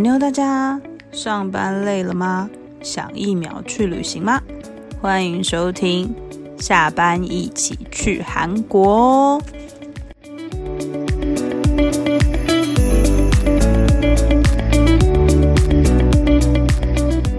哈妞，大家上班累了吗？想一秒去旅行吗？欢迎收听，下班一起去韩国哦。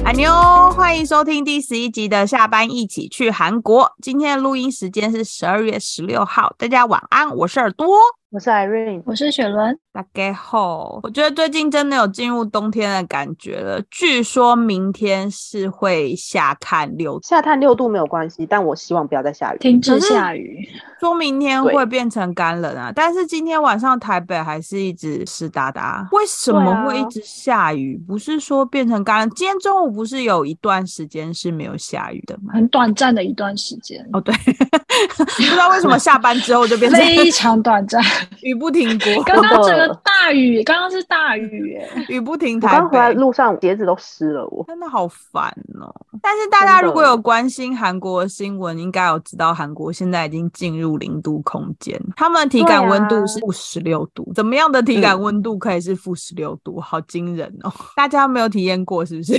哈妞，欢迎收听第十一集的下班一起去韩国。今天的录音时间是十二月十六号，大家晚安，我是耳朵。我是 Irene，我是雪伦。大概好，我觉得最近真的有进入冬天的感觉了。据说明天是会下探六，下探六度没有关系，但我希望不要再下雨，停止下雨。说明天会变成干冷啊，但是今天晚上台北还是一直湿哒哒。为什么会一直下雨？不是说变成干冷？今天中午不是有一段时间是没有下雨的吗？很短暂的一段时间。哦，对，不知道为什么下班之后就变成非常短暂。雨不停过，刚刚整个大雨，刚刚是大雨，雨不停。我刚回来路上鞋子都湿了，我真的好烦哦。但是大家如果有关心韩国的新闻，应该有知道韩国现在已经进入零度空间，他们的体感温度是负十六度。怎么样的体感温度可以是负十六度？好惊人哦！大家没有体验过是不是？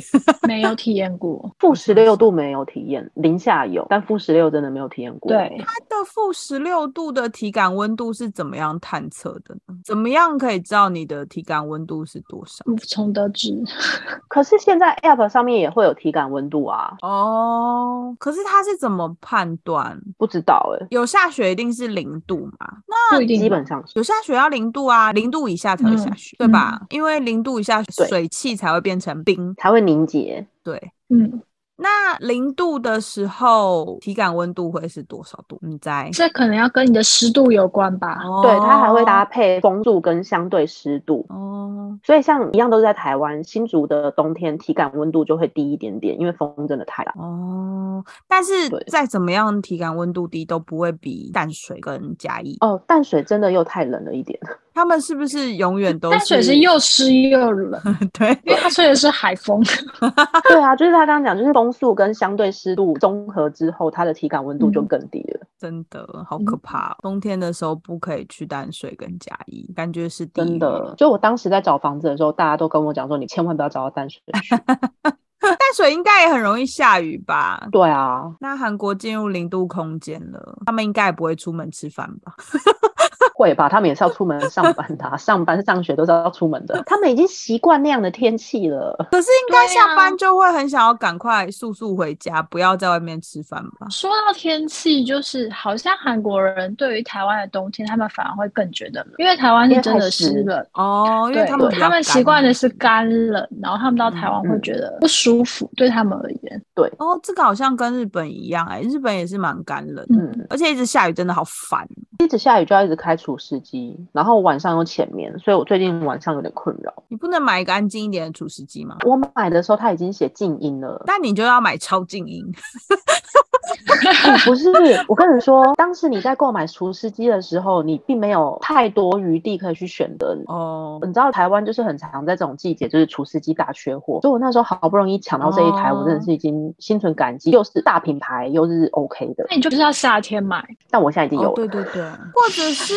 没有体验过，负十六度没有体验，零下有，但负十六真的没有体验过。对，它的负十六度的体感温度是怎么样？探测的呢？怎么样可以知道你的体感温度是多少？无从得知。可是现在 App 上面也会有体感温度啊。哦，可是它是怎么判断？不知道哎。有下雪一定是零度嘛？那基本上有下雪要零度啊，零度以下才会下雪，对吧？因为零度以下水汽才会变成冰，才会凝结。对，嗯。那零度的时候，体感温度会是多少度？你在这可能要跟你的湿度有关吧？对，它还会搭配风度跟相对湿度。哦，所以像一样都是在台湾新竹的冬天，体感温度就会低一点点，因为风真的太大。哦，但是再怎么样，体感温度低都不会比淡水跟嘉义。哦，淡水真的又太冷了一点。他们是不是永远都？淡水是又湿又冷，对，因为它吹的是海风。对啊，就是他刚刚讲，就是风速跟相对湿度综合之后，它的体感温度就更低了。真的好可怕，冬天的时候不可以去淡水跟嘉义，感觉是真的。就我当时在找房子的时候，大家都跟我讲说，你千万不要找到淡水。淡水应该也很容易下雨吧？对啊，那韩国进入零度空间了，他们应该也不会出门吃饭吧？会吧，他们也是要出门上班的，上班上学都是要出门的。他们已经习惯那样的天气了。可是应该下班就会很想要赶快速速回家，不要在外面吃饭吧？说到天气，就是好像韩国人对于台湾的冬天，他们反而会更觉得冷，因为台湾是真的湿冷哦。因为他们他们习惯的是干冷，然后他们到台湾会觉得不舒服，对他们而言。对哦，这个好像跟日本一样哎，日本也是蛮干冷，嗯，而且一直下雨真的好烦，一直下雨就要一直开除。除湿机，然后晚上又浅眠，所以我最近晚上有点困扰。你不能买一个安静一点的除湿机吗？我买的时候它已经写静音了，但你就要买超静音。不是，我跟你说，当时你在购买除湿机的时候，你并没有太多余地可以去选择哦。你知道台湾就是很常在这种季节，就是除湿机大缺货，所以我那时候好不容易抢到这一台，我真的是已经心存感激。又是大品牌，又是 OK 的。那你就是要夏天买，但我现在已经有了。对对对，或者是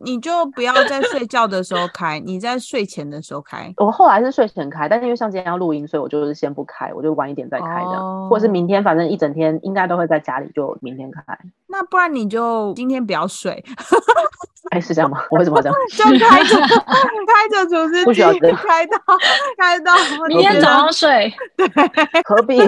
你就不要在睡觉的时候开，你在睡前的时候开。我后来是睡前开，但是因为像今天要录音，所以我就是先不开，我就晚一点再开的，或者是明天，反正一整天应该都会在家里，就明天开。那不然你就今天不要睡。哎，是这样吗？我为什么这样？就开着 开着厨师机，开到开到明天早上睡。对，何必？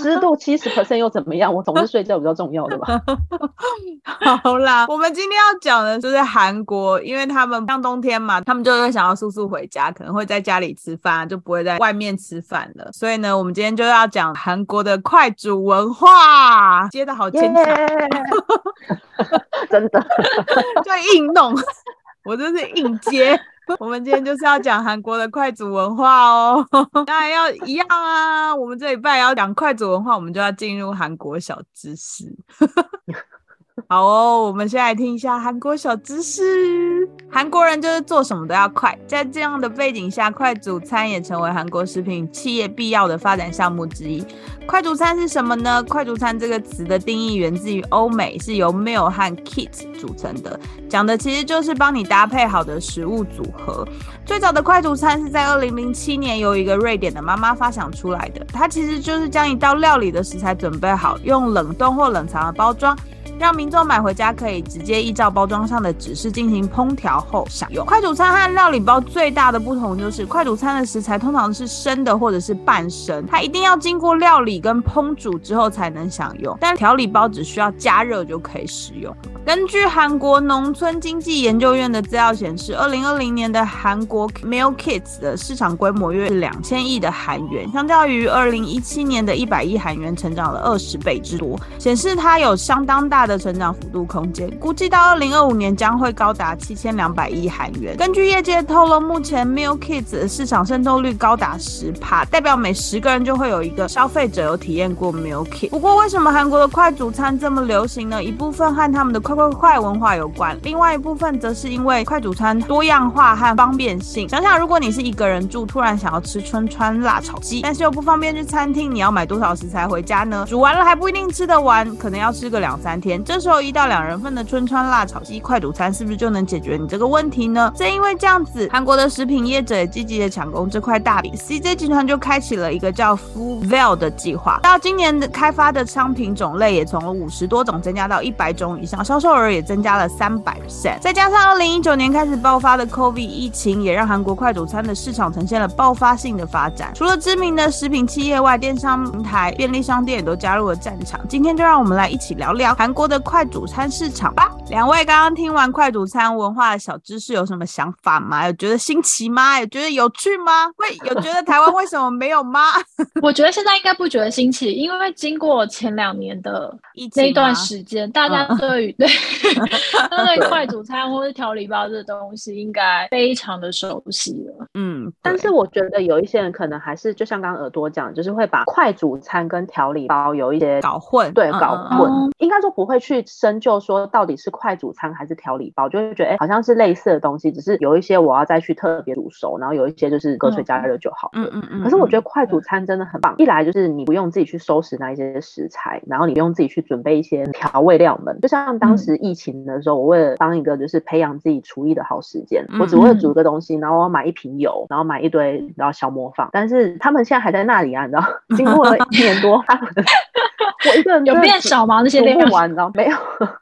湿度七十 percent 又怎么样？我总是睡觉比较重要的吧。好啦，我们今天要讲的就是韩国，因为他们像冬天嘛，他们就会想要速速回家，可能会在家里吃饭，就不会在外面吃饭了。所以呢，我们今天就要讲韩国的快煮文化，接的好牵强，真的就硬弄，我真是硬接。我们今天就是要讲韩国的快煮文化哦，当然要一样啊。我们这一拜要讲快煮文化，我们就要进入韩国小知识。好哦，我们先来听一下韩国小知识。韩国人就是做什么都要快，在这样的背景下，快煮餐也成为韩国食品企业必要的发展项目之一。快煮餐是什么呢？快煮餐这个词的定义源自于欧美，是由 meal 和 kit 组成的，讲的其实就是帮你搭配好的食物组合。最早的快煮餐是在二零零七年由一个瑞典的妈妈发想出来的，它其实就是将一道料理的食材准备好，用冷冻或冷藏的包装。让民众买回家可以直接依照包装上的指示进行烹调后享用。快煮餐和料理包最大的不同就是，快煮餐的食材通常是生的或者是半生，它一定要经过料理跟烹煮之后才能享用。但调理包只需要加热就可以使用。根据韩国农村经济研究院的资料显示，二零二零年的韩国 meal kits 的市场规模约是两千亿的韩元，相较于二零一七年的一百亿韩元，成长了二十倍之多，显示它有相当大的的成长幅度空间。估计到二零二五年将会高达七千两百亿韩元。根据业界透露，目前 meal kits 的市场渗透率高达十帕，代表每十个人就会有一个消费者有体验过 meal kit。不过，为什么韩国的快煮餐这么流行呢？一部分和他们的快快快文化有关，另外一部分则是因为快煮餐多样化和方便性。想想，如果你是一个人住，突然想要吃春川辣炒鸡，但是又不方便去餐厅，你要买多少食材回家呢？煮完了还不一定吃得完，可能要吃个两三天。这时候一到两人份的春川辣炒鸡快煮餐是不是就能解决你这个问题呢？正因为这样子，韩国的食品业者也积极的抢攻这块大饼，CJ 集团就开启了一个叫 Full Veil 的计划。到今年的开发的商品种类也从五十多种增加到一百种以上，销售额也。增加了三百 percent，再加上二零一九年开始爆发的 COVID 疫情，也让韩国快煮餐的市场呈现了爆发性的发展。除了知名的食品企业外，电商平台、便利商店也都加入了战场。今天就让我们来一起聊聊韩国的快煮餐市场吧。两位刚刚听完快煮餐文化的小知识，有什么想法吗？有觉得新奇吗？有觉得有趣吗？会有觉得台湾为什么没有吗？我觉得现在应该不觉得新奇，因为经过前两年的那一段时间，大家对于对。对快煮餐或是调理包这东西，应该非常的熟悉了。嗯，但是我觉得有一些人可能还是就像刚刚耳朵讲，就是会把快煮餐跟调理包有一些搞混，对，搞混。应该说不会去深究说到底是快煮餐还是调理包，就会觉得哎，好像是类似的东西，只是有一些我要再去特别煮熟，然后有一些就是隔水加热就好。嗯嗯嗯。可是我觉得快煮餐真的很棒，一来就是你不用自己去收拾那一些食材，然后你不用自己去准备一些调味料们，就像当时疫情的时候，我为了当一个就是培养自己厨艺的好时间，我只为了煮一个东西，然后我买一瓶油，然后买一堆然后小磨坊，但是他们现在还在那里啊，你知道，经过了一年多，我一个人有变少吗？那些练不完，你知道没有？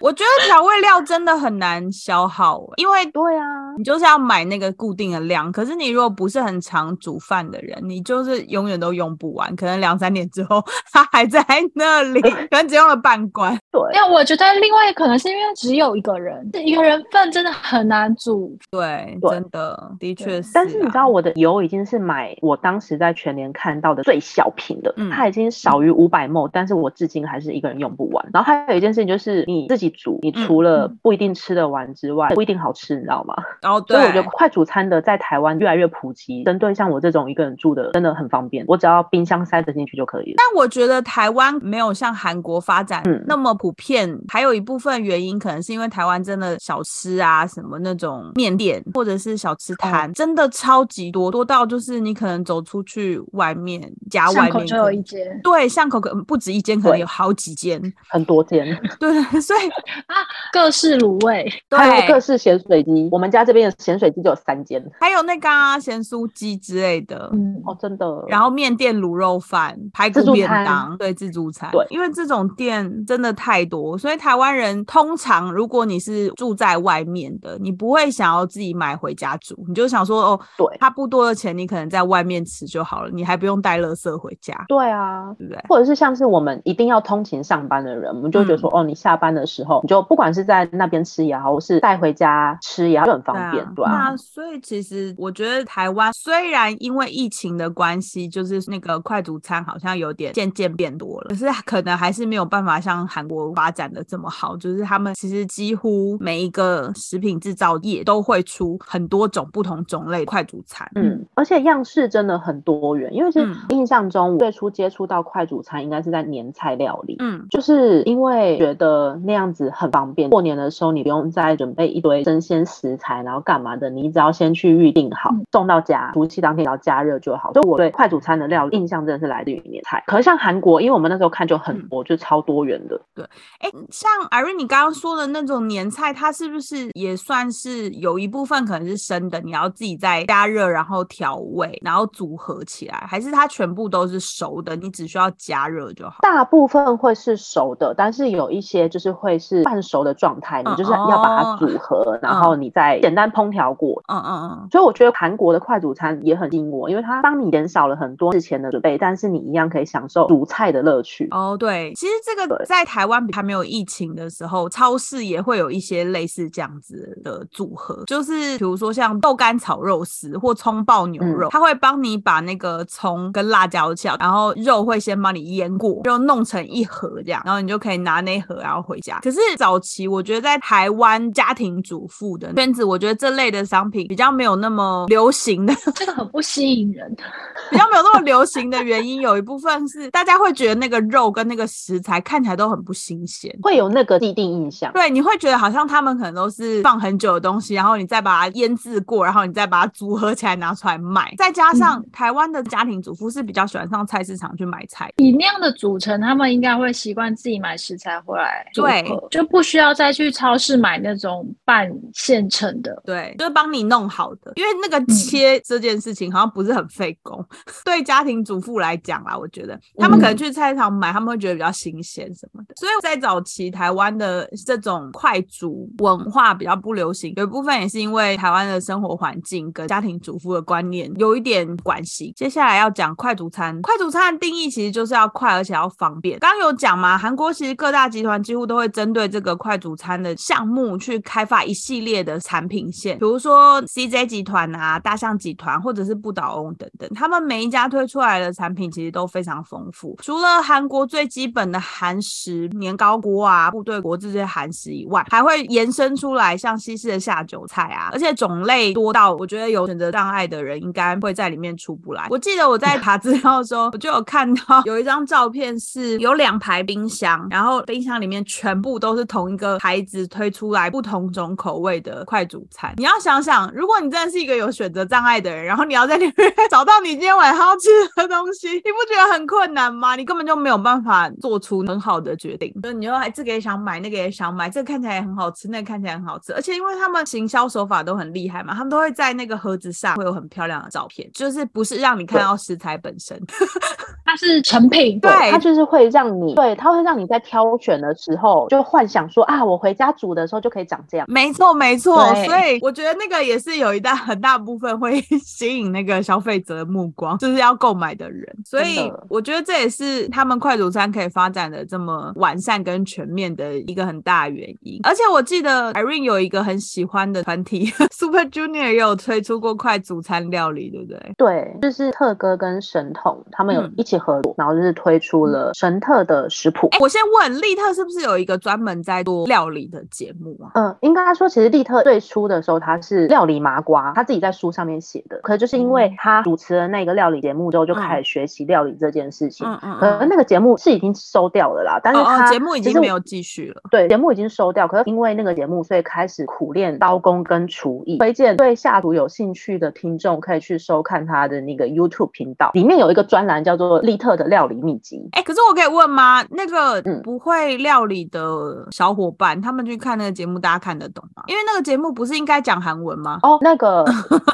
我觉得调味料真的很难消耗，因为对啊，你就是要买那个固定的量。可是你如果不是很常煮饭的人，你就是永远都用不完。可能两三年之后，它还在那里，可能只用了半罐。对，因为我觉得另外可能是因为只有一个人，一个人份真的很难煮。对，真的的确是。但是你知道，我的油已经是买我当时在全年看到的最小瓶的，它已经少于五百沫，但是我至今还是一个人用不完。然后还有一件事情就是你自己。煮你除了不一定吃得完之外，不一定好吃，你知道吗？哦，对。所以我觉得快煮餐的在台湾越来越普及，针对像我这种一个人住的，真的很方便。我只要冰箱塞得进去就可以了。但我觉得台湾没有像韩国发展那么普遍，还有一部分原因可能是因为台湾真的小吃啊，什么那种面店或者是小吃摊，真的超级多，多到就是你可能走出去外面家外面就有一间，对，巷口可不止一间，可能有好几间，很多间。对，所以。啊，各式卤味，还有各式咸水鸡。我们家这边的咸水鸡就有三间，还有那个啊咸酥鸡之类的。嗯，哦，真的。然后面店卤肉饭、排骨便当，对，自助餐。对，因为这种店真的太多，所以台湾人通常如果你是住在外面的，你不会想要自己买回家煮，你就想说哦，对，差不多的钱，你可能在外面吃就好了，你还不用带垃圾回家。对啊，对不对？或者是像是我们一定要通勤上班的人，我们就觉得说，哦，你下班的时候你就。不管是在那边吃也好，或是带回家吃也好，就很方便，对吧？那所以其实我觉得台湾虽然因为疫情的关系，就是那个快煮餐好像有点渐渐变多了，可是可能还是没有办法像韩国国发展的这么好，就是他们其实几乎每一个食品制造业都会出很多种不同种类快煮餐。嗯，而且样式真的很多元，因为是印象中最初接触到快煮餐应该是在年菜料理。嗯，就是因为觉得那样子很方便，过年的时候你不用再准备一堆生鲜食材，然后干嘛的，你只要先去预定好，送到家，除夕当天只要加热就好。所以我对快煮餐的料理印象真的是来自于年菜。可是像韩国，因为我们那时候看就很多，就超多元的。对，哎，像艾瑞你刚刚说的那种年菜，它是不是也算是有一部分可能是生的，你要自己再加热，然后调味，然后组合起来，还是它全部都是熟的，你只需要加热就好？大部分会是熟的，但是有一些就是会是半熟的状态，你就是要把它组合，然后你再简单烹调过。嗯嗯嗯。所以我觉得韩国的快煮餐也很吸引我，因为它帮你减少了很多事前的准备，但是你一样可以享受煮菜的乐趣。哦，对，其实这个在台湾还没有疫情的时候，超市也会有一些类似这样子的组合，就是比如说像豆干炒肉丝或葱爆牛肉，它会帮你把那个葱跟辣椒酱，然后肉会先帮你腌过，就弄成一盒这样，然后你就可以拿那盒然后回家。可是早期我觉得在台湾家庭主妇的圈子，我觉得这类的商品比较没有那么流行的，这个很不吸引人，比较没有那么流行的原因，有一部分是大家会觉得那个肉跟那个食材看起来都很不新鲜，会有那个既定印象。对，你会觉得好像他们可能都是放很久的东西，然后你再把它腌制过，然后你再把它组合起来拿出来卖。再加上台湾的家庭主妇是比较喜欢上菜市场去买菜，以那样的组成，他们应该会习惯自己买食材回来对，就不需要再去超市买那种半现成的。对，就是帮你弄好的，因为那个切这件事情好像不是很费工。对家庭主妇来讲啦，我觉得他们可能去菜市场买，他们会觉得比较新鲜什么的。所以在早期台湾的这种快煮文化比较不流行，有一部分也是因为台湾的生活环境跟家庭主妇的观念有一点关系。接下来要讲快煮餐，快煮餐的定义其实就是要快而且要方便。刚刚有讲嘛，韩国其实各大集团几乎都会针对这个快煮餐的项目去开发一系列的产品线，比如说 CJ 集团啊、大象集团或者是不倒翁等等，他们每一家推出来的产品其实都非常丰富。除了韩国最基本的韩食年糕锅啊、部队锅这些韩食以外，还会延伸出来像西式的下酒菜啊，而且种类多到我觉得有选择障碍的人应该会在里面出不来。我记得我在查资料的时候，我就有看到有一张照片是有两排冰箱，然后冰箱里面全部都是同一个牌子推出来不同种口味的快煮餐。你要想想，如果你真的是一个有选择障碍的人，然后你要在里面 找到你今天晚上要吃的东西，你不觉得很困难吗？你根本就没有办法做出很好的决定。就你又还这个也想买，那个也想买，这个看起来也很好吃，那个看起来很好吃。而且因为他们行销手法都很厉害嘛，他们都会在那个盒子上会有很漂亮的照片，就是不是让你看到食材本身，它是成品。对，它就是会让你，对，它会让你在挑选的时候就幻想说啊，我回家煮的时候就可以长这样。没错，没错。所以我觉得那个也是有一大很大部分会 吸引那个消费者的目光，就是要购买的人。所以我觉得这也是他们快煮餐可以发展的这么完善跟全面的一个很大原因。而且我记得 Irene 有一个很喜欢的团体 Super Junior 也有推出过快煮餐料理，对不对？对，就是特哥跟神童他们有一起合作，然后就是推出了神特的食谱。我先问利特是不是有一个专门在做料理的节目啊？嗯，应该说其实利特最初的时候他是料理麻瓜，他自己在书上面写的。可就是因为他主持了那个料理节目之后，就开始学习料理这件事情。嗯嗯。可那个节目是已经收掉了啦，但是他节目已经没有继续了。对，节目已经收掉。可是因为那个节目，所以开始苦练刀工跟厨艺。推荐对下厨有兴趣的听众可以去收看他的那个 YouTube 频道，里面有一个专栏叫做利特的料理秘籍。哎，可是我可以问吗？那个不会料理的小伙伴，他们去看那个节目，大家看得懂吗？因为那个节目不是应该讲韩文吗？哦，那个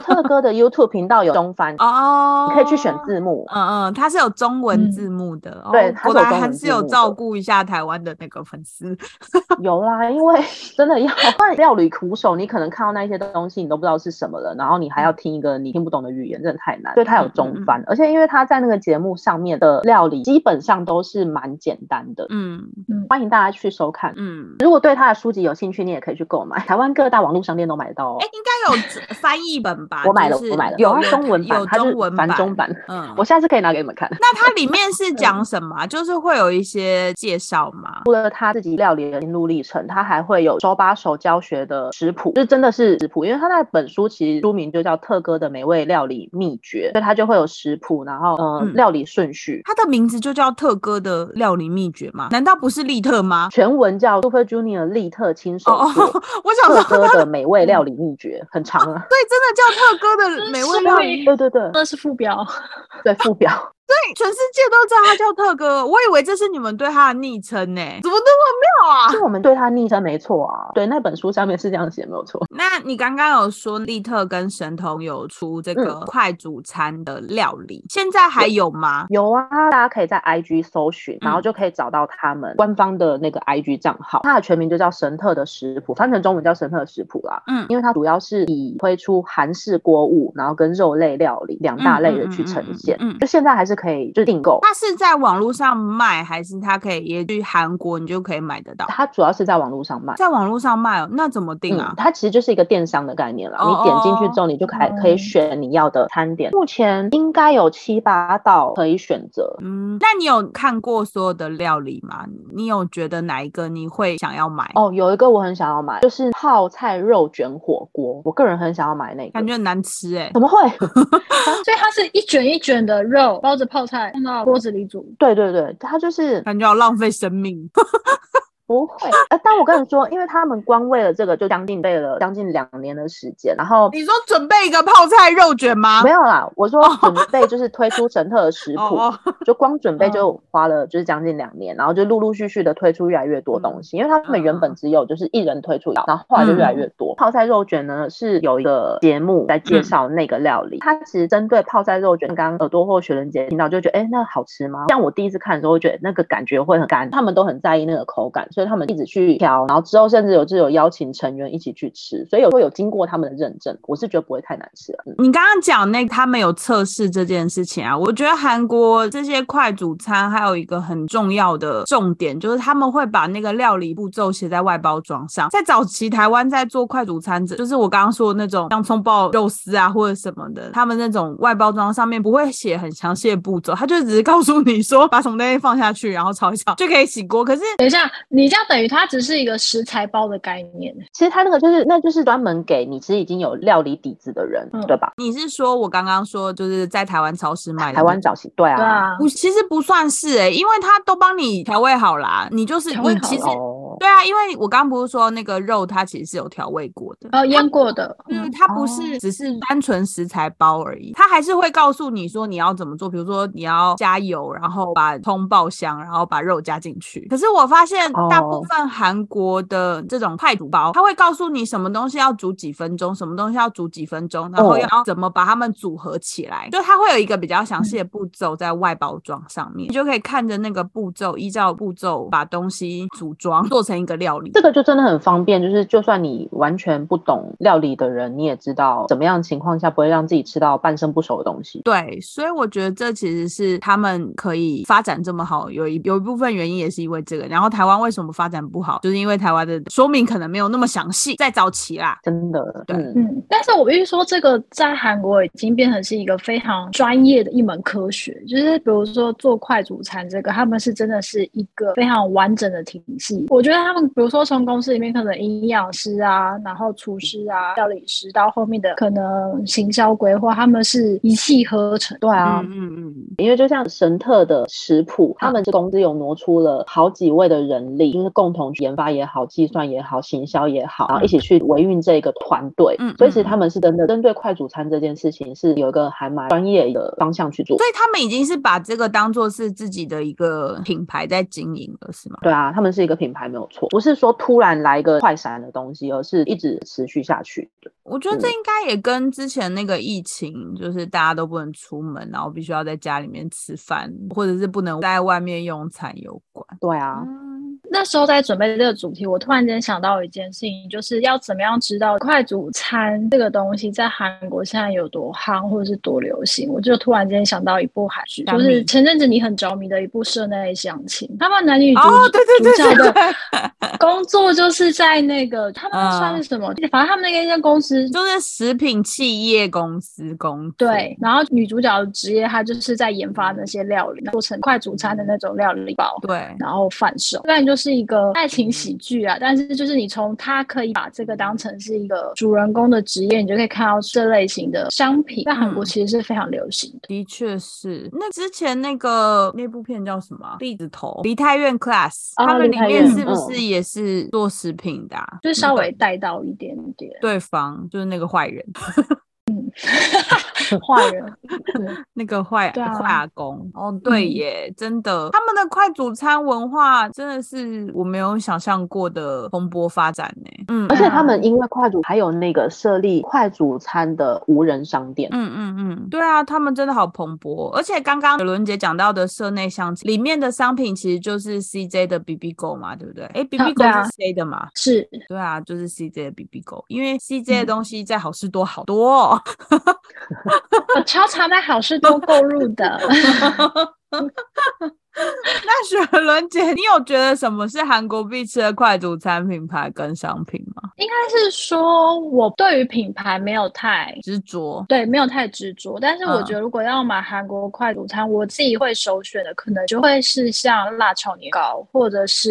特哥的 YouTube 频道有中翻哦，你可以去选字幕。嗯嗯，他是有中文字幕的。对，果然还是有照顾一下台湾的那个粉丝。有啦，因为 真的要换料理苦手，你可能看到那些东西，你都不知道是什么了，然后你还要听一个你听不懂的语言，真的太难。所以他有中翻，而且因为他在那个节目上面的料理基本上都是蛮简单的。嗯嗯，欢迎大家去收看。嗯，如果对他的书籍有兴趣，你也可以去购买，台湾各大网络商店都买得到哦。哎，应该有翻译本吧？我买了，我买了，有中文版，有中文版，中版。嗯，我下次可以拿给你们看。那它里面是讲什么？就是会有一些介绍吗？除了他自己料理的心路历程，他还会有手把手教学的食谱，就真的是食谱，因为他那本书其实书名就叫《特哥的美味料理秘诀》，所以他就会有食谱，然后嗯，料理顺序。他的名字就叫特哥的料理秘诀吗？难道不是利特吗？全文叫 Super Junior 利特亲手做。我想说特哥的美味料理秘诀 很长啊。对，真的叫特哥的美味料理。对对对，那是副标。对，副标。对，全世界都知道他叫特哥，我以为这是你们对他的昵称呢，怎么那么妙啊？是我们对他昵称没错啊，对，那本书上面是这样写，没有错。那你刚刚有说利特跟神童有出这个快煮餐的料理，现在还有吗？有啊，大家可以在 IG 搜寻，然后就可以找到他们官方的那个 IG 账号，它的全名就叫神特的食谱，翻成中文叫神特的食谱啦。嗯，因为它主要是以推出韩式锅物，然后跟肉类料理两大类的去呈现。嗯，就现在还是。可以就订购，它是在网络上卖，还是它可以也去韩国你就可以买得到？它主要是在网络上卖，在网络上卖哦，那怎么订啊？它其实就是一个电商的概念了。你点进去之后，你就可以可以选你要的餐点。目前应该有七八道可以选择。嗯，那你有看过所有的料理吗？你有觉得哪一个你会想要买？哦，有一个我很想要买，就是泡菜肉卷火锅。我个人很想要买那个，感觉很难吃哎，怎么会？所以它是一卷一卷的肉包着。泡菜放到锅子里煮，对对对，它就是感觉要浪费生命。不会，呃，但我跟你说，因为他们光为了这个就将近备了将近两年的时间，然后你说准备一个泡菜肉卷吗？没有啦，我说准备就是推出神特的食谱，就光准备就花了就是将近两年，然后就陆陆续续的推出越来越多东西，因为他们原本只有就是一人推出，然后后来就越来越多。泡菜肉卷呢是有一个节目在介绍那个料理，它其实针对泡菜肉卷，刚刚耳朵或雪人姐听到就觉得，哎，那好吃吗？像我第一次看的时候，觉得那个感觉会很干，他们都很在意那个口感。所以他们一直去调，然后之后甚至有就有邀请成员一起去吃，所以有会有经过他们的认证，我是觉得不会太难吃。你刚刚讲那他们有测试这件事情啊，我觉得韩国这些快煮餐还有一个很重要的重点，就是他们会把那个料理步骤写在外包装上。在早期台湾在做快煮餐，就是我刚刚说的那种洋葱爆肉丝啊或者什么的，他们那种外包装上面不会写很详细的步骤，他就只是告诉你说把什么东西放下去，然后炒一炒就可以起锅。可是等一下。你这样等于它只是一个食材包的概念，其实它那个就是，那就是专门给你其实已经有料理底子的人，对吧？你是说我刚刚说就是在台湾超市卖的台湾早期，对啊，不，其实不算是哎，因为它都帮你调味好啦，你就是你其实对啊，因为我刚刚不是说那个肉它其实是有调味过的，哦，腌过的，嗯，它不是只是单纯食材包而已，它还是会告诉你说你要怎么做，比如说你要加油，然后把葱爆香，然后把肉加进去。可是我发现。大部分韩国的这种快煮包，他会告诉你什么东西要煮几分钟，什么东西要煮几分钟，然后要怎么把它们组合起来，就它会有一个比较详细的步骤在外包装上面，你就可以看着那个步骤，依照步骤把东西组装做成一个料理。这个就真的很方便，就是就算你完全不懂料理的人，你也知道怎么样情况下不会让自己吃到半生不熟的东西。对，所以我觉得这其实是他们可以发展这么好，有一有一部分原因也是因为这个。然后台湾为什么发展不好，就是因为台湾的说明可能没有那么详细，在早期啦，真的，对，嗯。但是我必须说，这个在韩国已经变成是一个非常专业的一门科学，就是比如说做快煮餐这个，他们是真的是一个非常完整的体系。我觉得他们，比如说从公司里面可能营养师啊，然后厨师啊、料理师，到后面的可能行销规划，他们是一气呵成。对啊，嗯嗯，因为就像神特的食谱，他们这公司有挪出了好几位的人力。就是共同研发也好，计算也好，行销也好，然后一起去维运这个团队。嗯，所以其实他们是真的针对快煮餐这件事情是有一个还蛮专业的方向去做。所以他们已经是把这个当做是自己的一个品牌在经营了，是吗？对啊，他们是一个品牌没有错，不是说突然来一个快闪的东西，而是一直持续下去的。我觉得这应该也跟之前那个疫情，就是大家都不能出门，然后必须要在家里面吃饭，或者是不能在外面用餐有关。对啊。那时候在准备这个主题，我突然间想到一件事情，就是要怎么样知道快煮餐这个东西在韩国现在有多夯或者是多流行。我就突然间想到一部韩剧，就是前阵子你很着迷的一部《社内相亲》，他们男女主哦主角的 工作就是在那个他们算是什么？反正他们那个一间公司就是食品企业公司工。对，然后女主角的职业她就是在研发那些料理，做成快煮餐的那种料理包。对，然后贩售。虽然就是一个爱情喜剧啊，但是就是你从他可以把这个当成是一个主人公的职业，你就可以看到这类型的商品在韩国其实是非常流行的。的确是。那之前那个那部片叫什么？栗子头梨泰院 Class，他们里面是不是也是做食品的？就稍微带到一点点。对方就是那个坏人。嗯，坏人，那个坏坏阿公哦，对耶，真的，他们的快煮餐文化真的是我没有想象过的蓬勃发展呢。嗯，而且他们因为快煮还有那个设立快煮餐的无人商店。嗯嗯嗯，对啊，他们真的好蓬勃。而且刚刚有伦杰讲到的社内相亲里面的商品其实就是 CJ 的 BB 狗嘛，对不对？哎，BB 狗是 C 的嘛？是，对啊，就是 CJ 的 BB 狗，因为 CJ 的东西在好事多好多。我 超常在好事多购入的。那雪伦姐，你有觉得什么是韩国必吃的快煮餐品牌跟商品吗？应该是说，我对于品牌没有太执着，对，没有太执着。但是我觉得，如果要买韩国快煮餐，我自己会首选的，可能就会是像辣炒年糕，或者是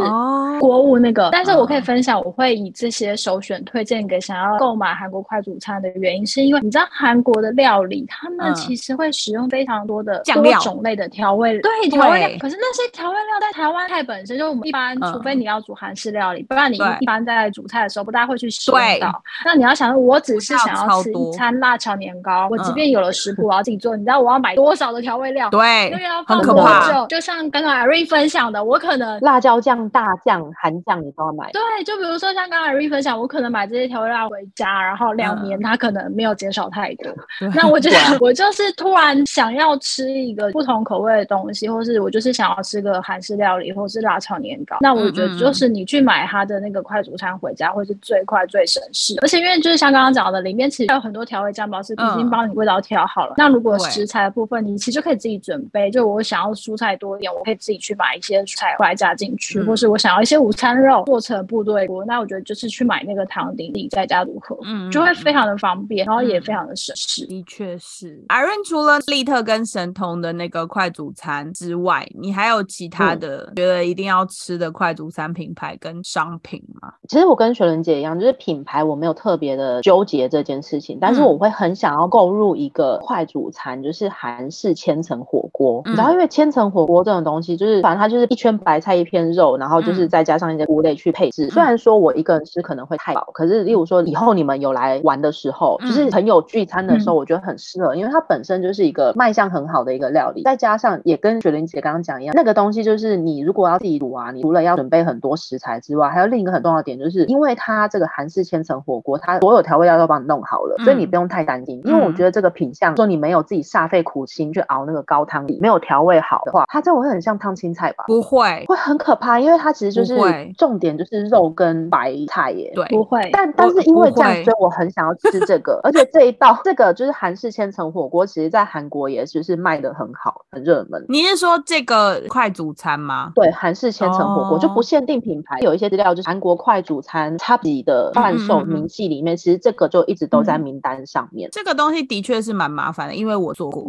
国物那个。但是我可以分享，我会以这些首选推荐给想要购买韩国快煮餐的原因，是因为你知道韩国的料理，他们其实会使用非常多的多种类的调味，对调味料，可是。那些调味料在台湾菜本身就我们一般，除非你要煮韩式料理，不然你一般在煮菜的时候不大会去使用到。那你要想，我只是想要吃一餐辣炒年糕，我即便有了食谱，我要自己做，你知道我要买多少的调味料？对，因为要放多久？就像刚刚艾瑞分享的，我可能辣椒酱、大酱、韩酱你都要买。对，就比如说像刚刚艾瑞分享，我可能买这些调味料回家，然后两年它可能没有减少太多。那我觉得 我就是突然想要吃一个不同口味的东西，或是我就是想。要吃个韩式料理，或是辣炒年糕，那我觉得就是你去买它的那个快煮餐回家，会是最快最省事。而且因为就是像刚刚讲的，里面其实有很多调味酱包是已经帮你味道调好了。那如果食材的部分，你其实可以自己准备。就我想要蔬菜多一点，我可以自己去买一些蔬菜回来加进去，或是我想要一些午餐肉做成部队锅，那我觉得就是去买那个汤底，自己在家如何，嗯，就会非常的方便，然后也非常的省事。的确是。阿润除了利特跟神童的那个快煮餐之外，你还有其他的觉得一定要吃的快煮餐品牌跟商品吗？其实我跟雪伦姐一样，就是品牌我没有特别的纠结这件事情，但是我会很想要购入一个快煮餐，就是韩式千层火锅。然后因为千层火锅这种东西，就是反正它就是一圈白菜一片肉，然后就是再加上一些菇类去配置。虽然说我一个人吃可能会太饱，可是例如说以后你们有来玩的时候，就是朋友聚餐的时候，我觉得很适合，因为它本身就是一个卖相很好的一个料理，再加上也跟雪伦姐刚刚讲一样，那个东西就是。你如果要自己煮啊，你除了要准备很多食材之外，还有另一个很重要的点，就是因为它这个韩式千层火锅，它所有调味料都帮你弄好了，所以你不用太担心。因为我觉得这个品相，说你没有自己煞费苦心去熬那个高汤底，没有调味好的话，它这种会很像烫青菜吧？不会，会很可怕，因为它其实就是重点就是肉跟白菜耶。对，不会。但但是因为这样，所以我很想要吃这个，而且这一道这个就是韩式千层火锅，其实在韩国也就是卖的很好，很热门。你是说这个快煮餐吗？对，韩。式千层火锅就不限定品牌，有一些资料就是韩国快煮餐差级的贩售明细里面，其实这个就一直都在名单上面。这个东西的确是蛮麻烦的，因为我做过，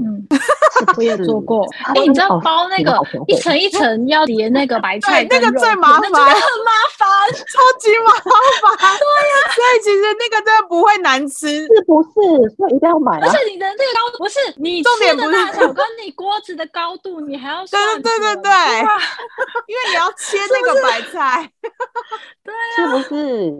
我也做过。哎，你知道包那个一层一层要叠那个白菜，那个最麻烦，很麻烦，超级麻烦。对呀，所以其实那个真的不会难吃，是不是？所以一定要买。而且你的那个高不是你重点不是大小跟你锅子的高度，你还要算。对对对对，因为。你要切那个白菜，对，是不是？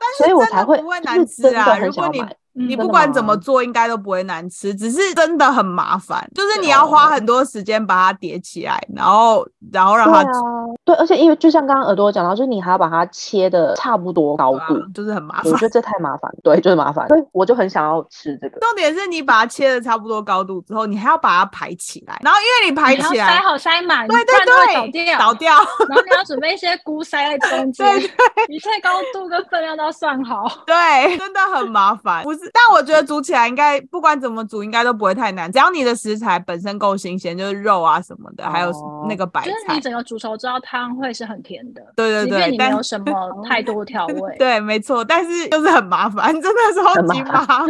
但是所以我才会不会难吃啊。如果你你不管怎么做，应该都不会难吃，只是真的很麻烦，就是你要花很多时间把它叠起来，然后然后让它对，而且因为就像刚刚耳朵讲到，就是你还要把它切的差不多高度，就是很麻烦。我觉得这太麻烦，对，就是麻烦。所以我就很想要吃这个。重点是你把它切的差不多高度之后，你还要把它排起来，然后因为你排起来，塞好塞满，对对对，倒掉，倒掉，然后你要准备一些菇塞在中 间，一切高度跟分量都要算好。对，真的很麻烦。不是，但我觉得煮起来应该不管怎么煮，应该都不会太难，只要你的食材本身够新鲜，就是肉啊什么的，还有那个白菜，就是你整个煮熟之后，汤会是很甜的。对对对，你没有什么 太多调味。对，没错，但是就是很麻烦，真的超级麻烦。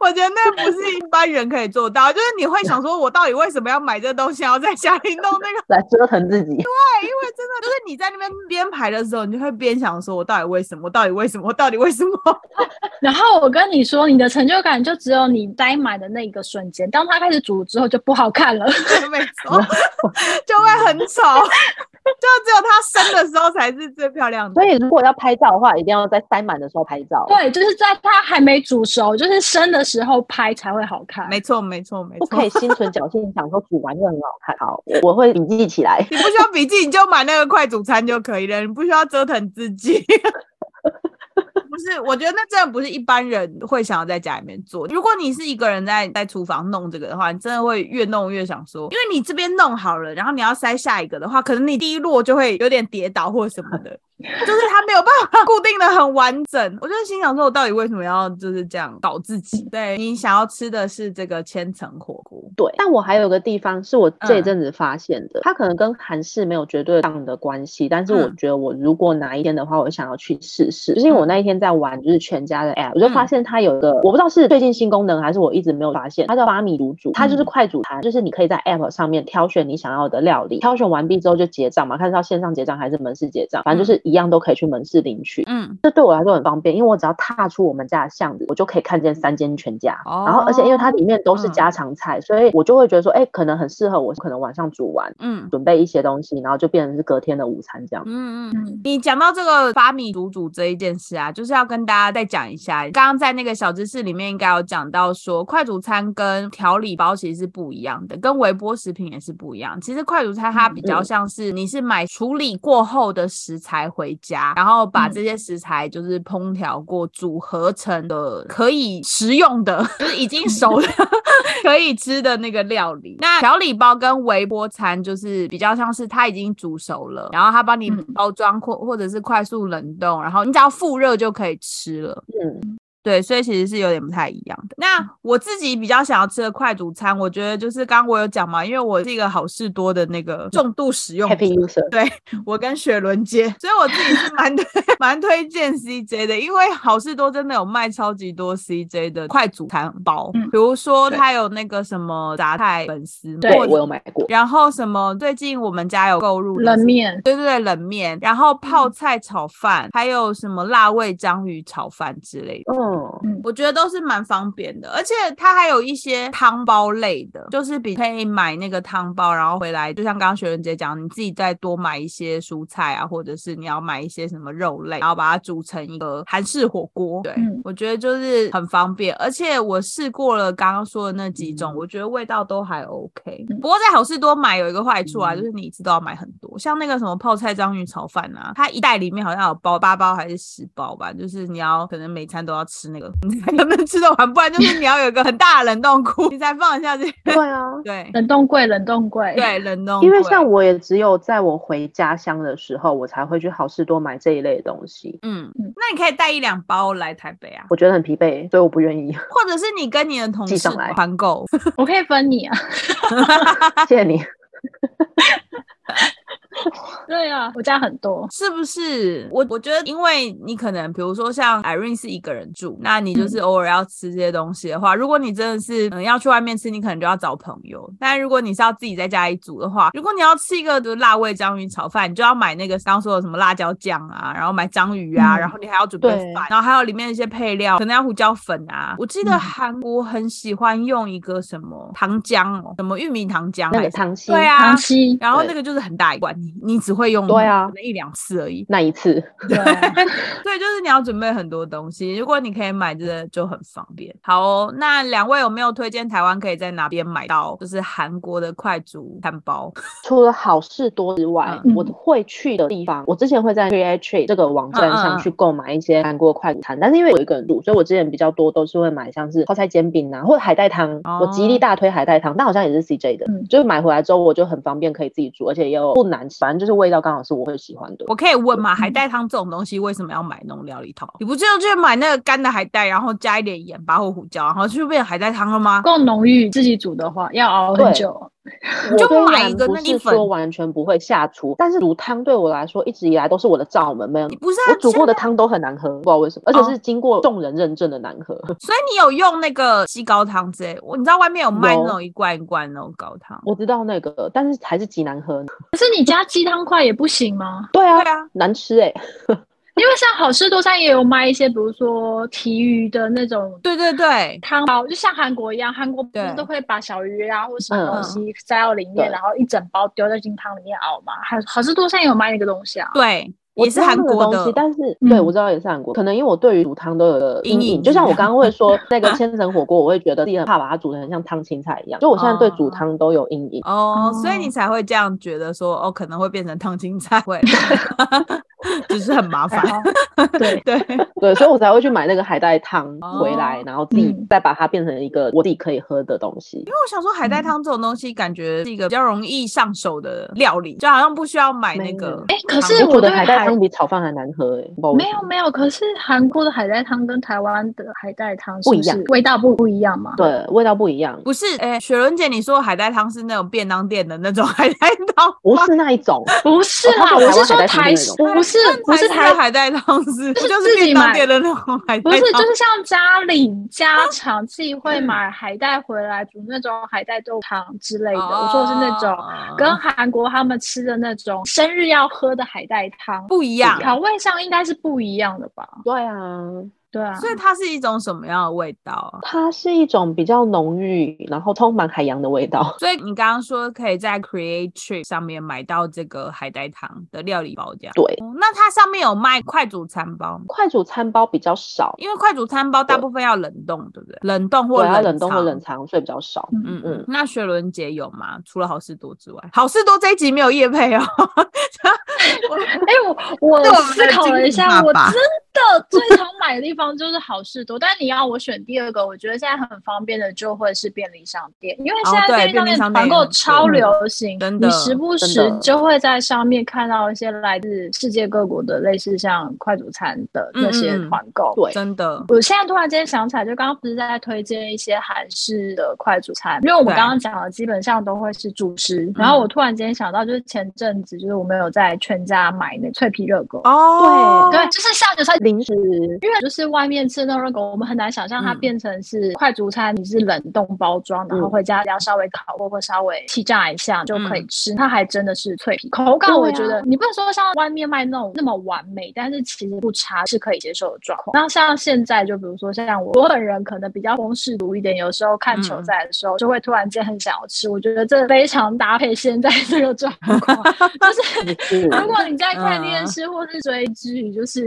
我觉得那不是一般人可以做到，就是你会想说，我到底为什么要买这东西，然后在家里弄那个来折腾自己？对，因为真的就是你在那边编排的时候，你就会边想说，我到底为什么？我到底为什么？我到底为什么？然后我跟你说，你的成就感就只有你摘买的那一个瞬间，当它开始煮之后就不好看了，没错，就会很丑。就只有它生的时候才是最漂亮的，所以如果要拍照的话，一定要在塞满的时候拍照。对，就是在它还没煮熟，就是生的时候拍才会好看。没错，没错，没错。不可以心存侥幸想说煮完就很好看。好，我会笔记起来。你不需要笔记，你就买那个快煮餐就可以了，你不需要折腾自己。不是，我觉得那真的不是一般人会想要在家里面做。如果你是一个人在在厨房弄这个的话，你真的会越弄越想说，因为你这边弄好了，然后你要塞下一个的话，可能你第一摞就会有点跌倒或什么的。就是它没有办法 固定的很完整，我就心想说，我到底为什么要就是这样搞自己？对你想要吃的是这个千层火锅，对。但我还有个地方是我这一阵子发现的，它可能跟韩式没有绝对上的关系，但是我觉得我如果哪一天的话，我想要去试试，就是因为我那一天在玩就是全家的 app，我就发现它有一个我不知道是最近新功能还是我一直没有发现，它叫八米卤煮，它就是快煮餐，就是你可以在 app 上面挑选你想要的料理，挑选完毕之后就结账嘛，看是要线上结账还是门市结账，反正就是一样都可以去门市。领取，嗯，这对我来说很方便，因为我只要踏出我们家的巷子，我就可以看见三间全家。然后，而且因为它里面都是家常菜，所以我就会觉得说，哎，可能很适合我，可能晚上煮完，嗯，准备一些东西，然后就变成是隔天的午餐这样。嗯嗯嗯。你讲到这个发米煮煮这一件事啊，就是要跟大家再讲一下，刚刚在那个小知识里面应该有讲到说，快煮餐跟调理包其实是不一样的，跟微波食品也是不一样。其实快煮餐它比较像是你是买处理过后的食材回家，然后。把这些食材就是烹调过、组合成的可以食用的，就是已经熟了可以吃的那个料理。那调理包跟微波餐就是比较像是它已经煮熟了，然后它帮你包装或或者是快速冷冻，然后你只要复热就可以吃了。嗯。对，所以其实是有点不太一样的。那我自己比较想要吃的快煮餐，我觉得就是刚刚我有讲嘛，因为我是一个好事多的那个重度使用者，对我跟雪伦接，所以我自己是蛮推 蛮推荐 CJ 的，因为好事多真的有卖超级多 CJ 的快煮餐包，比如说它有那个什么杂菜粉丝，对我有买过，然后什么最近我们家有购入冷面，对对对冷面，然后泡菜炒饭，还有什么辣味章鱼炒饭之类的。嗯，我觉得都是蛮方便的，而且它还有一些汤包类的，就是比可以买那个汤包，然后回来，就像刚刚学文姐讲，你自己再多买一些蔬菜啊，或者是你要买一些什么肉类，然后把它煮成一个韩式火锅。对，我觉得就是很方便，而且我试过了刚刚说的那几种，我觉得味道都还 OK。不过在好事多买有一个坏处啊，就是你一次都要买很多，像那个什么泡菜章鱼炒饭啊，它一袋里面好像有包八包还是十包吧，就是你要可能每餐都要吃。那个你 才能不能吃得完？不然就是你要有一个很大的冷冻库，你才放得下去。对啊，对，冷冻柜，冷冻柜，对，冷冻。因为像我也只有在我回家乡的时候，我才会去好事多买这一类的东西。嗯嗯，那你可以带一两包来台北啊。我觉得很疲惫，所以我不愿意。或者是你跟你的同事团购，我可以分你啊。谢谢你。对啊，我家很多，是不是？我我觉得，因为你可能，比如说像 Irene 是一个人住，那你就是偶尔要吃这些东西的话，如果你真的是嗯要去外面吃，你可能就要找朋友。但如果你是要自己在家里煮的话，如果你要吃一个就是辣味章鱼炒饭，你就要买那个刚说的什么辣椒酱啊，然后买章鱼啊，然后你还要准备饭，然后还有里面一些配料，可能要胡椒粉啊。我记得韩国很喜欢用一个什么糖浆哦，什么玉米糖浆，那个糖稀，对啊，糖稀，然后那个就是很大一罐。你只会用对啊，可能一两次而已。那一次，对，对，就是你要准备很多东西。如果你可以买，这个就很方便。好哦，那两位有没有推荐台湾可以在哪边买到，就是韩国的快煮餐包？除了好事多之外，我会去的地方，我之前会在 Create 这个网站上去购买一些韩国快煮餐，但是因为我一个人住，所以我之前比较多都是会买像是泡菜煎饼啊，或者海带汤。我极力大推海带汤，但好像也是 CJ 的，就是买回来之后我就很方便，可以自己煮，而且又不难吃，反正就是味道刚好是我会喜欢的。我可以问吗？海带汤这种东西为什么要买那种料理套？你不就去买那个干的海带，然后加一点盐巴或胡椒，然后就变海带汤了吗？够浓郁，自己煮的话要熬很久。就买一个那你说完全不会下厨，但是煮汤对我来说一直以来都是我的罩门，没有。不是我煮过的汤都很难喝，不知道为什么，而且是经过众人认证的难喝。所以你有用那个鸡高汤之类，我你知道外面有卖那种一罐一罐那种高汤，我知道那个，但是还是极难喝。可是你加鸡汤块也不行吗？对啊，对啊，难吃哎。因为像好事多餐也有卖一些，比如说提鱼的那种，对对对，汤包，就像韩国一样，韩国不是都会把小鱼啊或什么东西塞到里面，然后一整包丢在金汤里面熬嘛。好好事多餐也有卖那个东西啊。对，也是韩国的东西，但是对我知道也是韩国。可能因为我对于煮汤都有个阴影，就像我刚刚会说 那个千层火锅，我会觉得自己很怕把它煮成像烫青菜一样。就我现在对煮汤都有阴影哦，所以你才会这样觉得说哦，可能会变成烫青菜会。只是很麻烦，对对对，所以我才会去买那个海带汤回来，然后自己再把它变成一个我自己可以喝的东西。因为我想说，海带汤这种东西感觉是一个比较容易上手的料理，就好像不需要买那个。哎，可是我的海带汤比炒饭还难喝哎。没有没有，可是韩国的海带汤跟台湾的海带汤不一样，味道不不一样吗？对，味道不一样。不是，哎，雪伦姐，你说海带汤是那种便当店的那种 海带汤？不是那一种，不是啦，我是说台式，不是不是台。海带汤是，就是自己买的那种海带不是，就是像家里家常自己会买海带回来煮那种海带豆汤之类的。我说的是那种跟韩国他们吃的那种生日要喝的海带汤不一样，调味上应该是不一样的吧？对啊。对啊，所以它是一种什么样的味道啊？它是一种比较浓郁，然后充满海洋的味道。所以你刚刚说可以在 Create Trip 上面买到这个海带汤的料理包，这样对。那它上面有卖快煮餐包吗？快煮餐包比较少，因为快煮餐包大部分要冷冻，对不对？冷冻或要冷冻或冷藏，所以比较少。嗯嗯。那雪伦姐有吗？除了好事多之外，好事多这一集没有叶配哦。哎，我我 思考了一下，我真的最常买的地方就是好事。多，但你要我选第二个，我觉得现在很方便的就会是便利商店，因为现在便利商店团购超流行，你时不时就会在上面看到一些来自世界各国的类似像快煮餐的那些团购。对，真的。我现在突然间想起来，就刚刚不是在推荐一些韩式的快煮餐，因为我们刚刚讲的基本上都会是主食。然后我突然间想到，就是前阵子就是我们有在全家买那脆皮热狗。哦，对对，就是像有菜零食，因为就是外面吃那种。我们很难想象它变成是快煮餐，你是冷冻包装，然后回家要稍微烤过或稍微气炸一下就可以吃。它还真的是脆皮，口感我觉得你不能说像外面卖那种那么完美，但是其实不差，是可以接受的状况。那像现在，就比如说像我本人可能比较风势足一点，有时候看球赛的时候就会突然间很想要吃。我觉得这非常搭配现在这个状况，就是如果你在看电视或是追剧，就是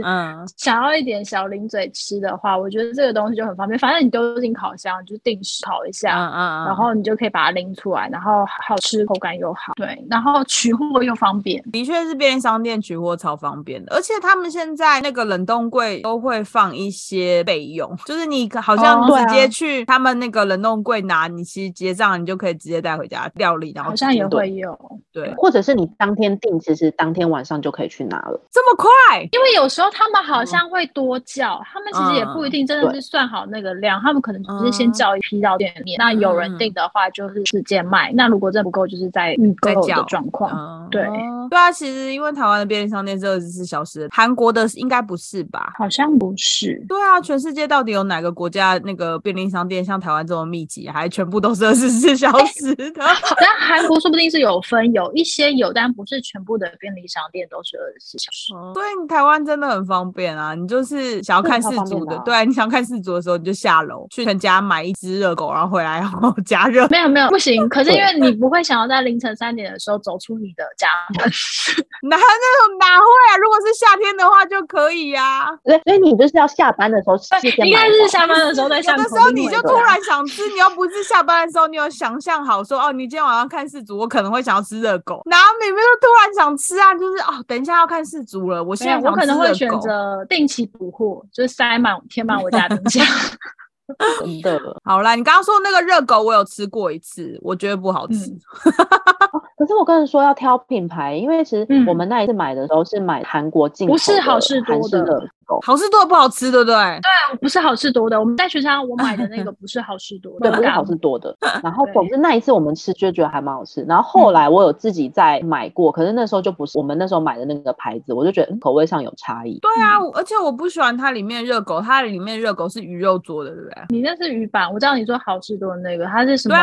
想要一点小零嘴吃的话，我觉得这个东西就很方便，反正你丢进烤箱，就定时烤一下，嗯嗯然后你就可以把它拎出来，然后好吃，口感又好，对，然后取货又方便，的确是便利商店取货超方便的，而且他们现在那个冷冻柜都会放一些备用，就是你好像直接去他们那个冷冻柜拿，你其实结账你就可以直接带回家料理，然后好像也会有，对，或者是你当天订，其实当天晚上就可以去拿了，这么快？因为有时候他们好像会多叫，他们其实也不一定。真的是算好那个量，他们可能只是先叫一批到店里面。那有人订的话，就是直接卖。那如果这不够，就是在预购的状况。对对啊，其实因为台湾的便利商店是二十四小时，韩国的应该不是吧？好像不是。对啊，全世界到底有哪个国家那个便利商店像台湾这么密集，还全部都是二十四小时的？但韩国说不定是有分，有一些有，但不是全部的便利商店都是二十四小时。对，你台湾真的很方便啊！你就是想要看四组的，对。你想看四组的时候，你就下楼去全家买一只热狗，然后回来 然后加热。没有没有不行，可是因为你不会想要在凌晨三点的时候走出你的家门，哪那种哪会啊？如果是夏天的话就可以呀。所所以你就是要下班的时候应该是下班的时候在有的时候你就突然想吃，你又不是下班的时候，你有想象好说哦，你今天晚上看四足，我可能会想要吃热狗。哪每每都突然想吃啊？就是哦，等一下要看四足了，我现在我可能会选择定期补货，就是塞满填满我家冰箱。真的，好啦，你刚刚说那个热狗，我有吃过一次，我觉得不好吃。可是我跟人说要挑品牌，因为其实我们那一次买的时候是买韩国进口的，不是好事多的。好事多不好吃，对不对？对，不是好事多的。我们在学校我买的那个 不是好事多的，对，不是好事多的。然后总之那一次我们吃就觉得还蛮好吃。然后后来我有自己再买过，可是那时候就不是我们那时候买的那个牌子，我就觉得口味上有差异。对啊，而且我不喜欢它里面热狗，它里面热狗是鱼肉做的，对不对？你那是鱼板，我知道你说好事多的那个，它是什么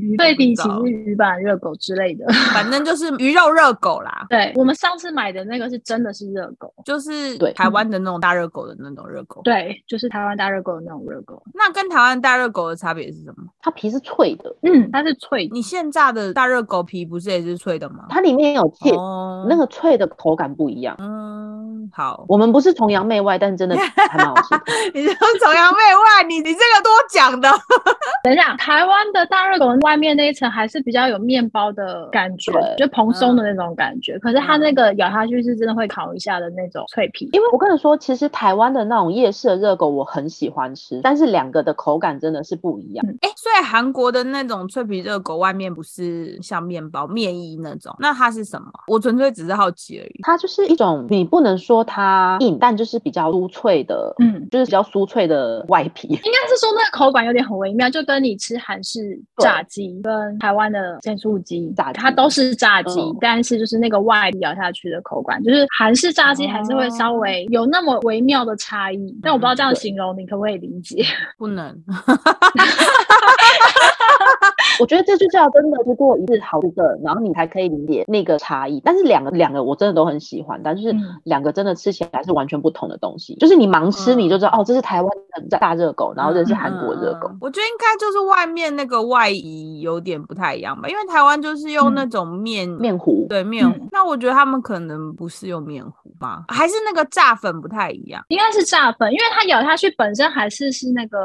鱼对比其是鱼板热狗之类的，反正就是鱼肉热狗啦。对，我们上次买的那个是真的是热狗，就是对台湾的那种大热狗的那。种热狗，对，就是台湾大热狗的那种热狗。那跟台湾大热狗的差别是什么？它皮是脆的，嗯，它是脆。你现炸的大热狗皮不是也是脆的吗？它里面有切，那个脆的口感不一样。嗯，好，我们不是崇洋媚外，但是真的 还蛮好吃。你是崇洋媚外，你你这个多讲的。等一下，台湾的大热狗外面那一层还是比较有面包的感觉，就蓬松的那种感觉。可是它那个咬下去是真的会烤一下的那种脆皮。因为我跟你说，其实台湾的。那种夜市的热狗我很喜欢吃，但是两个的口感真的是不一样。哎，所以韩国的那种脆皮热狗外面不是像面包面衣那种，那它是什么？我纯粹只是好奇而已。它就是一种，你不能说它硬，但就是比较酥脆的，嗯，就是比较酥脆的外皮。应该是说那个口感有点很微妙，就跟你吃韩式炸鸡跟台湾的咸酥鸡炸，它都是炸鸡，但是就是那个外咬下去的口感，就是韩式炸鸡还是会稍微有那么微妙的差。差异，但我不知道这样形容你可不可以理解？不能。我觉得这就是要真的是过一次好的，然后你才可以理解那个差异。但是两个两个我真的都很喜欢，但是两个真的吃起来是完全不同的东西。就是你盲吃你就知道，哦，这是台湾的大热狗，然后这是韩国热狗。我觉得应该就是外面那个外衣有点不太一样吧，因为台湾就是用那种面面糊，对面糊。那我觉得他们可能不是用面糊吧，还是那个炸粉不太一样？应该是。炸粉，因为它咬下去本身还是是那个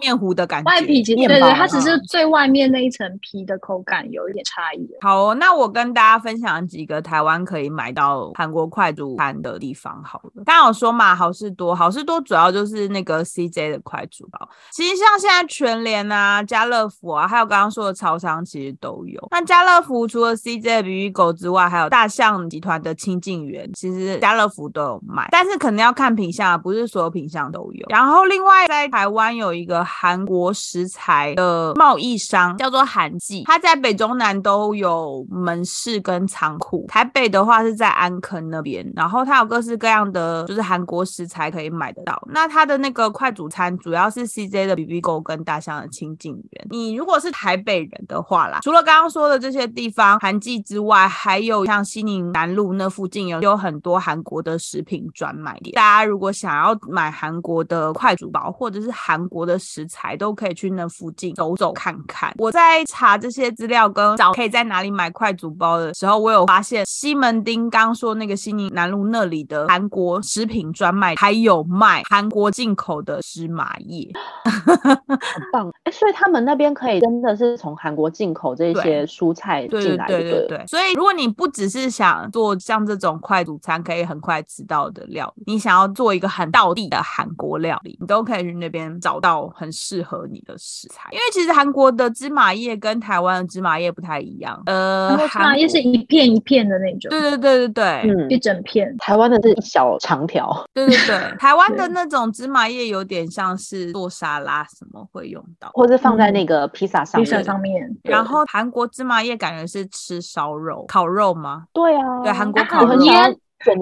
面糊的感觉，外皮其实对对，它只是最外面那一层皮的口感有一点差异。好，那我跟大家分享几个台湾可以买到韩国快煮餐的地方。好了，刚刚有说嘛，好事多，好事多主要就是那个 CJ 的快煮包。其实像现在全联啊、家乐福啊，还有刚刚说的超商，其实都有。那家乐福除了 CJ 比比狗之外，还有大象集团的清净园，其实家乐福都有卖，但是可能要看品相，不是。所有品相都有，然后另外在台湾有一个韩国食材的贸易商，叫做韩记，它在北中南都有门市跟仓库。台北的话是在安坑那边，然后它有各式各样的就是韩国食材可以买得到。那它的那个快煮餐主要是 CJ 的 BB 狗跟大象的清净园。你如果是台北人的话啦，除了刚刚说的这些地方韩记之外，还有像西宁南路那附近有有很多韩国的食品专卖店。大家如果想要买韩国的快煮包或者是韩国的食材，都可以去那附近走走看看。我在查这些资料跟找可以在哪里买快煮包的时候，我有发现西门町刚说那个西宁南路那里的韩国食品专卖还有卖韩国进口的芝麻叶，很棒哎！所以他们那边可以真的是从韩国进口这些蔬菜进来，对对对。所以如果你不只是想做像这种快煮餐可以很快吃到的料理，你想要做一个很道地的。韩国料理，你都可以去那边找到很适合你的食材。因为其实韩国的芝麻叶跟台湾的芝麻叶不太一样。呃，芝麻叶是一片一片的那种。对对对对对，嗯，一整片。台湾的是一小长条。对对对，台湾的那种芝麻叶有点像是做沙拉什么会用到，或者放在那个披萨上披萨上面。然后韩国芝麻叶感觉是吃烧肉、烤肉吗？对啊，对，韩国烤肉。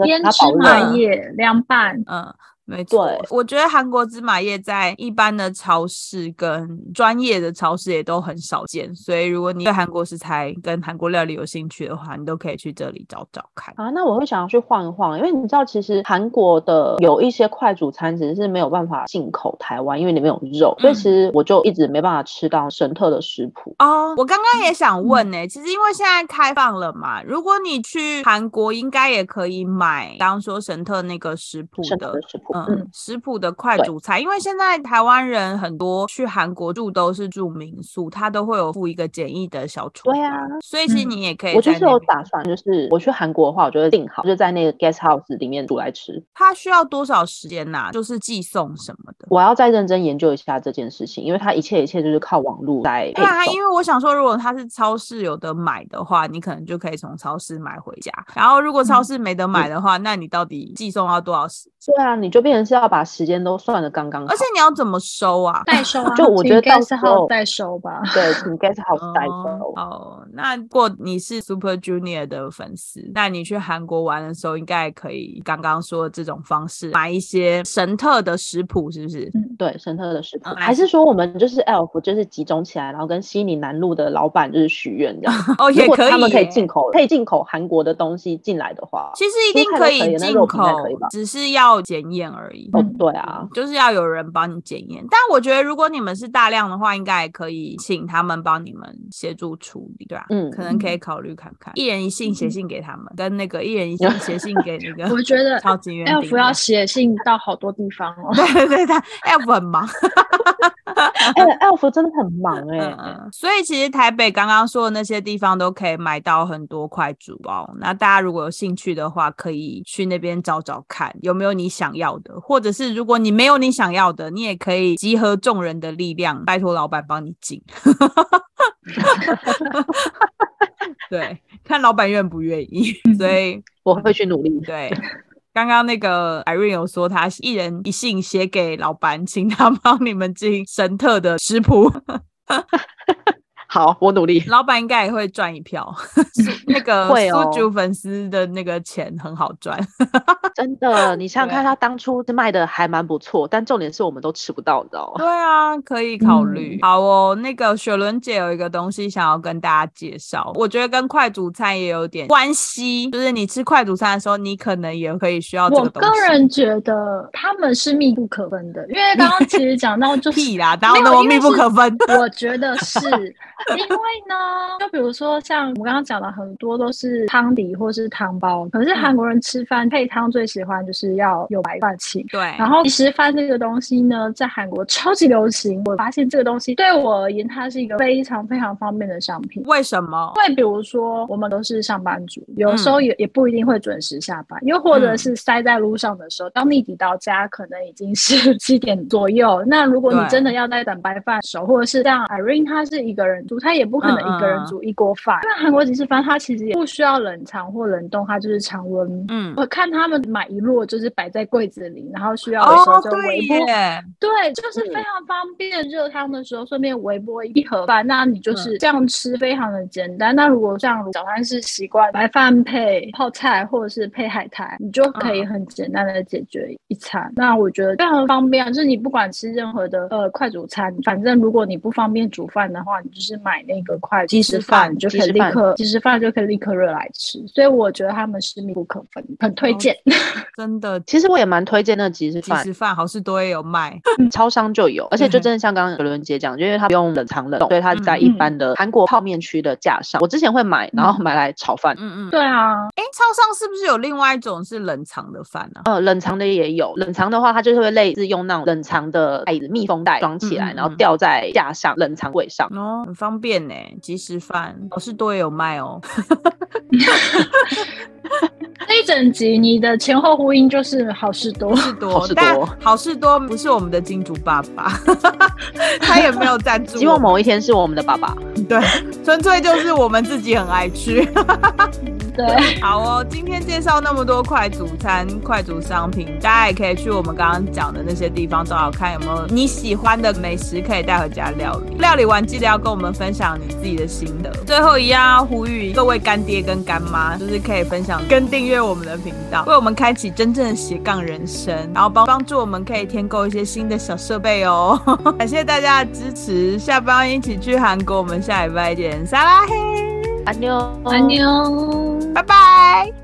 腌芝麻叶凉拌，嗯，没错，我觉得韩国芝麻叶在一般的超市跟专业的超市也都很少见，所以如果你对韩国食材跟韩国料理有兴趣的话，你都可以去这里找找看啊。那我会想要去晃一晃，因为你知道，其实韩国的有一些快煮餐其实是没有办法进口台湾，因为里面有肉，所以其实我就一直没办法吃到神特的食谱哦。我刚刚也想问呢，其实因为现在开放了嘛，如果你去韩国，应该也可以买刚刚说神特那个食谱的食谱。嗯，食谱的快煮菜，因为现在台湾人很多去韩国住都是住民宿，他都会有附一个简易的小厨对啊，所以其实你也可以。我就是有打算，就是我去韩国的话，我就会订好，就在那个 guest house 里面煮来吃。它需要多少时间呐？就是寄送什么的？我要再认真研究一下这件事情，因为它一切一切就是靠网络来。对啊，因为我想说，如果它是超市有的买的话，你可能就可以从超市买回家。然后如果超市没得买的话，那你到底寄送要多少时？对啊，你就变成是要把时间都算的刚刚好。而且你要怎么收啊？代收啊？就我觉得到时候代收吧。对，请 guest house 代收。哦，那如果你是 Super Junior 的粉丝，那你去韩国玩的时候，应该可以刚刚说这种方式买一些神特的食谱，是不是？嗯，对，神特的食谱。还是说我们就是 Elf，就是集中起来，然后跟悉尼南路的老板就是许愿这样。哦，也可以。他们可以进口，可以进口韩国的东西进来的话，其实一定可以进口，只是要检验而已。哦，对啊，就是要有人帮你检验。但我觉得如果你们是大量的话，应该也可以请他们帮你们协助处理，对吧？嗯，可能可以考虑看看，一人一信写信给他们，跟那个一人一信 写信给那个。我觉得超级远，F 要写信到好多地方哦。对 对对，他 F 很忙。哎，Elf 真的很忙哎，所以其实台北刚刚说的那些地方都可以买到很多块主包。那大家如果有兴趣的话，可以去那边找找看有没有你想要的，或者是如果你没有你想要的，你也可以集合众人的力量，拜托老板帮你进。对，看老板愿不愿意。所以我会去努力。对。刚刚那个 Irene 有说，他一人一信写给老板，请他 帮你们进神特的食谱。好，我努力。老板应该也会赚一票，那个苏九粉丝的那个钱很好赚，真的。你想想看，他当初卖的还蛮不错，但重点是我们都吃不到，你知道吗？对啊，可以考虑。好哦，那个雪伦姐有一个东西想要跟大家介绍，我觉得跟快煮餐也有点关系，就是你吃快煮餐的时候，你可能也可以需要这个东西。我个人觉得他们是密不可分的，因为刚刚其实讲到就 屁啦，当然那么密不可分。我觉得是。因为呢，就比如说像我刚刚讲的，很多都是汤底或是汤包。可是韩国人吃饭配汤最喜欢就是要有白饭吃。对。然后其实饭这个东西呢，在韩国超级流行。我发现这个东西对我而言，它是一个非常非常方便的商品。为什么？因为比如说我们都是上班族，有时候也也不一定会准时下班，又或者是塞在路上的时候，当你抵到家，可能已经是 七点左右。那如果你真的要在等白饭熟，或者是像 Irene 她是一个人煮，她也不可能一个人煮一锅饭，因为韩国即食饭它其实也不需要冷藏或冷冻，它就是常温。嗯，我看他们买一摞就是摆在柜子里，然后需要的时候就微波。对，就是非常方便。热汤的时候顺便微波一盒饭，那你就是这样吃，非常的简单。那如果像早餐是习惯白饭配泡菜或者是配海苔，你就可以很简单的解决一餐。那我觉得非常方便，就是你不管吃任何的呃快煮餐，反正如果你不方便煮饭的话，你就是买那个快即食饭，就可以立刻即食饭就可以立刻热来吃。所以我觉得他们是密不可分，很推荐。真的，其实我也蛮推荐那即食饭，即食饭好事多也有卖，超商就有，而且就真的像刚刚有伦杰讲，因为它不用冷藏冷冻，所以它在一般的韩国泡面区的架上。我之前会买，然后买来炒饭。嗯嗯，对啊。哎，超商是不是有另外一种是冷藏的饭呢？呃，冷藏的也有，冷藏的话，它就是会类似用那种冷藏的袋子密封袋装起来，然后吊在架上冷藏柜上。哦，很方便呢，即食饭好事多也有卖哦。这一整集你的前后呼应就是好事多，事多，但好事多不是我们的金主爸爸，他也没有赞助。希望某一天是我们的爸爸。对，纯粹就是我们自己很爱吃。对，好哦。今天介绍那么多快煮餐、快煮商品，大家也可以去我们刚刚讲的那些地方找找看，有没有你喜欢的美食可以带回家料理。料理完记得要跟我们分享你自己的心得。最后一样要呼吁各位干爹跟干妈，就是可以分享跟订阅我们的频道，为我们开启真正的斜杠人生，然后帮帮助我们可以添购一些新的小设备哦。感谢大家的支持，下班一起去韩国，我们下礼拜见，撒拉嘿，安妞，安妞，拜拜。